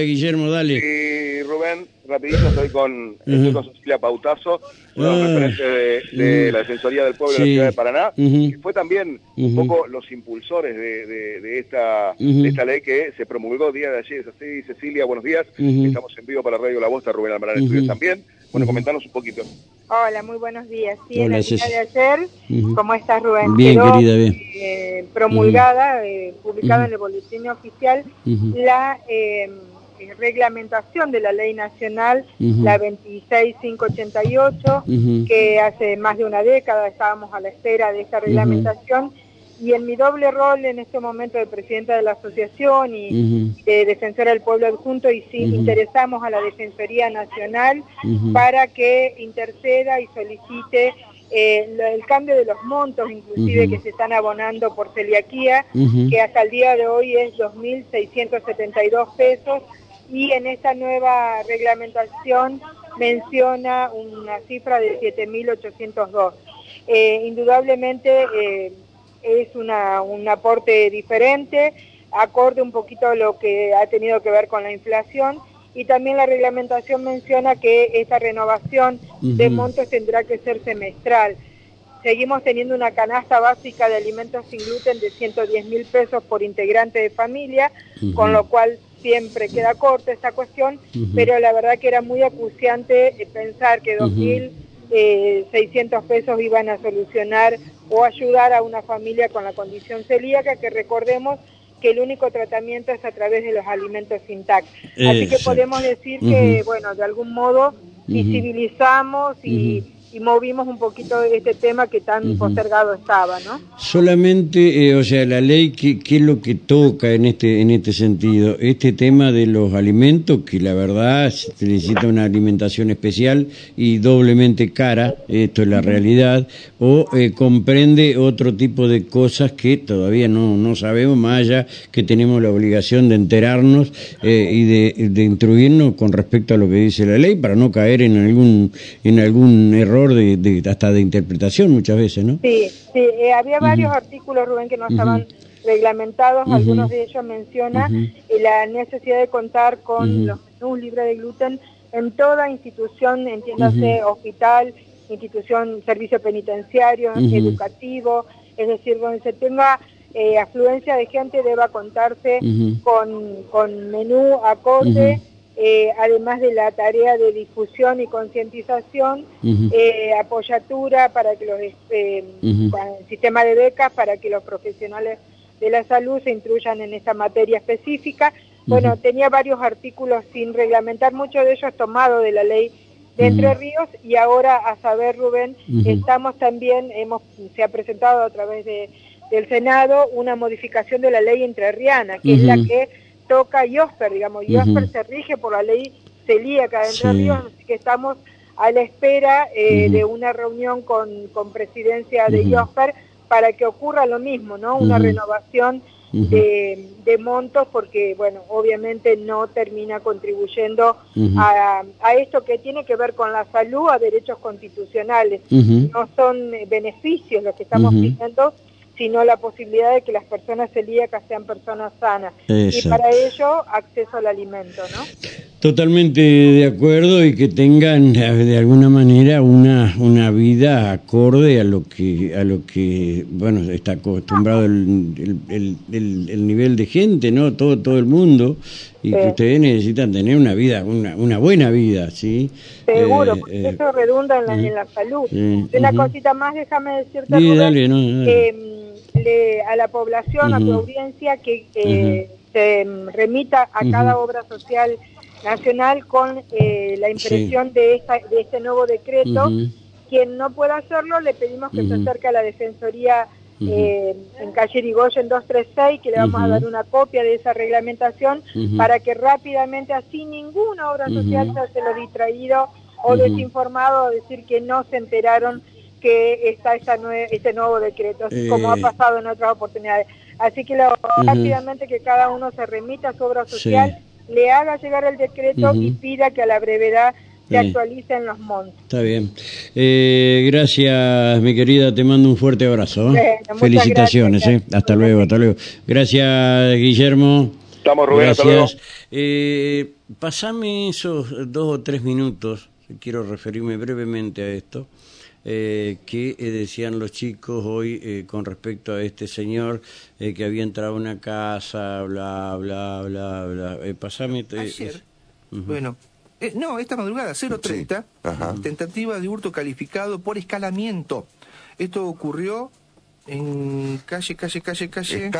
ver, Guillermo, dale. Sí, Rubén, rapidito estoy con, estoy con Cecilia Pautazo, una Ah. referente de, de la Defensoría del Pueblo de la Ciudad de Paraná, que fue también un poco los impulsores de, de- de esta, Ujú. de esta ley que se promulgó día de ayer. Es así, Cecilia, buenos días. Estamos en vivo para Radio La Voz, está Rubén Almarán. Estudios también. Bueno, comentanos un poquito. Hola, muy buenos días. Sí, Hola, en el día de ayer. ¿cómo estás, Rubén? Bien, Quedó, querida, bien. eh, promulgada, eh, publicada en el Boletín Oficial, la eh, reglamentación de la Ley Nacional, la 26588, Ujú. que hace más de una década estábamos a la espera de esta reglamentación. Y en mi doble rol en este momento de presidenta de la asociación y de defensora del pueblo adjunto, y sí interesamos a la Defensoría Nacional para que interceda y solicite eh, el cambio de los montos, inclusive que se están abonando por celiaquía, que hasta el día de hoy es 2.672 pesos, y en esta nueva reglamentación menciona una cifra de 7.802. Eh, indudablemente eh, es una, un aporte diferente, acorde un poquito a lo que ha tenido que ver con la inflación, y también la reglamentación menciona que esta renovación de montos tendrá que ser semestral. Seguimos teniendo una canasta básica de alimentos sin gluten de 110 mil pesos por integrante de familia, con lo cual siempre queda corta esta cuestión, pero la verdad que era muy acuciante eh, pensar que Ujú. 2.600 pesos iban a solucionar o ayudar a una familia con la condición celíaca, que recordemos que el único tratamiento es a través de los alimentos sin TAC. Así que podemos decir que, bueno, de algún modo visibilizamos y, y movimos un poquito este tema que tan postergado estaba, ¿no? Solamente, eh, o sea, la ley, ¿qué, qué es lo que toca en este en este sentido? Este tema de los alimentos, que la verdad se necesita una alimentación especial y doblemente cara, esto es la realidad, o eh, comprende otro tipo de cosas que todavía no, no sabemos, más allá que tenemos la obligación de enterarnos eh, y de, de instruirnos con respecto a lo que dice la ley para no caer en algún en algún error de, de- hasta de interpretación muchas veces, ¿no? Sí, sí eh, había varios artículos, Rubén, que no estaban reglamentados, algunos de ellos menciona la necesidad de contar con Ujú. los menús libres de gluten en toda institución, entiéndase hospital, institución, servicio penitenciario, educativo, es decir, donde se tenga eh, afluencia de gente deba contarse con, con menú acorde. Eh, además de la tarea de difusión y concientización, eh, apoyatura para que los eh, sistema de becas para que los profesionales de la salud se instruyan en esta materia específica. Bueno, tenía varios artículos sin reglamentar, muchos de ellos tomados de la ley de. Entre Ríos y ahora a saber Rubén, estamos también hemos se ha presentado a través de del Senado una modificación de la ley entrerriana, que es la que toca IOSPER, digamos. IOSPER se rige por la ley celíaca de Entre Sí. Ríos, así que estamos a la espera eh, de una reunión con, con presidencia de Ujú. IOSPER para que ocurra lo mismo, ¿no? Una renovación de, de montos porque, bueno, obviamente no termina contribuyendo a, a esto que tiene que ver con la salud, a derechos constitucionales. No son eh, beneficios los que estamos pidiendo, sino la posibilidad de que las personas celíacas sean personas sanas. Exacto. Y para ello, acceso al alimento, ¿no? Totalmente de acuerdo y que tengan eh, de alguna manera una, una vida acorde a lo que a lo que bueno está acostumbrado el, el, el- el- el nivel de gente, ¿no? Todo todo el mundo y que ustedes necesitan tener una vida una, una buena vida, ¿sí? Seguro, Eh, porque eh, eso redunda en la, en la salud. Una cosita más, déjame decirte, Sí, Rubén, dale, no, dale. que, mm, le- a la población, a tu audiencia, que eh, se mm, remita a cada obra social nacional con eh, la impresión de, esta, de este nuevo decreto. Quien no pueda hacerlo, le pedimos que se acerque a la Defensoría eh, en calle Irigoyen 236, que le vamos a dar una copia de esa reglamentación para que rápidamente, así ninguna obra social se hace lo distraído o desinformado o decir que no se enteraron que está esa nue- este nuevo decreto, así como ha Eh. pasado en otras oportunidades. Así que lo- rápidamente que cada uno se remita a su obra Sí. social, le haga llegar el decreto y pida que a la brevedad se Sí. actualicen los montos. Está bien. Eh, gracias, mi querida. Te mando un fuerte abrazo. ¿eh? Felicitaciones. gracias. ¿eh? Hasta luego, hasta luego. Gracias, Guillermo. Estamos, Rubén, hasta luego. Gracias. Eh, pasame esos dos o tres minutos, quiero referirme brevemente a esto, eh, que eh, decían los chicos hoy eh, con respecto a este señor eh, que había entrado a una casa, bla, bla, bla, bla. Eh, pasame... Bueno. eh, no, esta madrugada, 0.30, Sí, ajá. tentativa de hurto calificado por escalamiento. Esto ocurrió en calle, calle, calle, calle.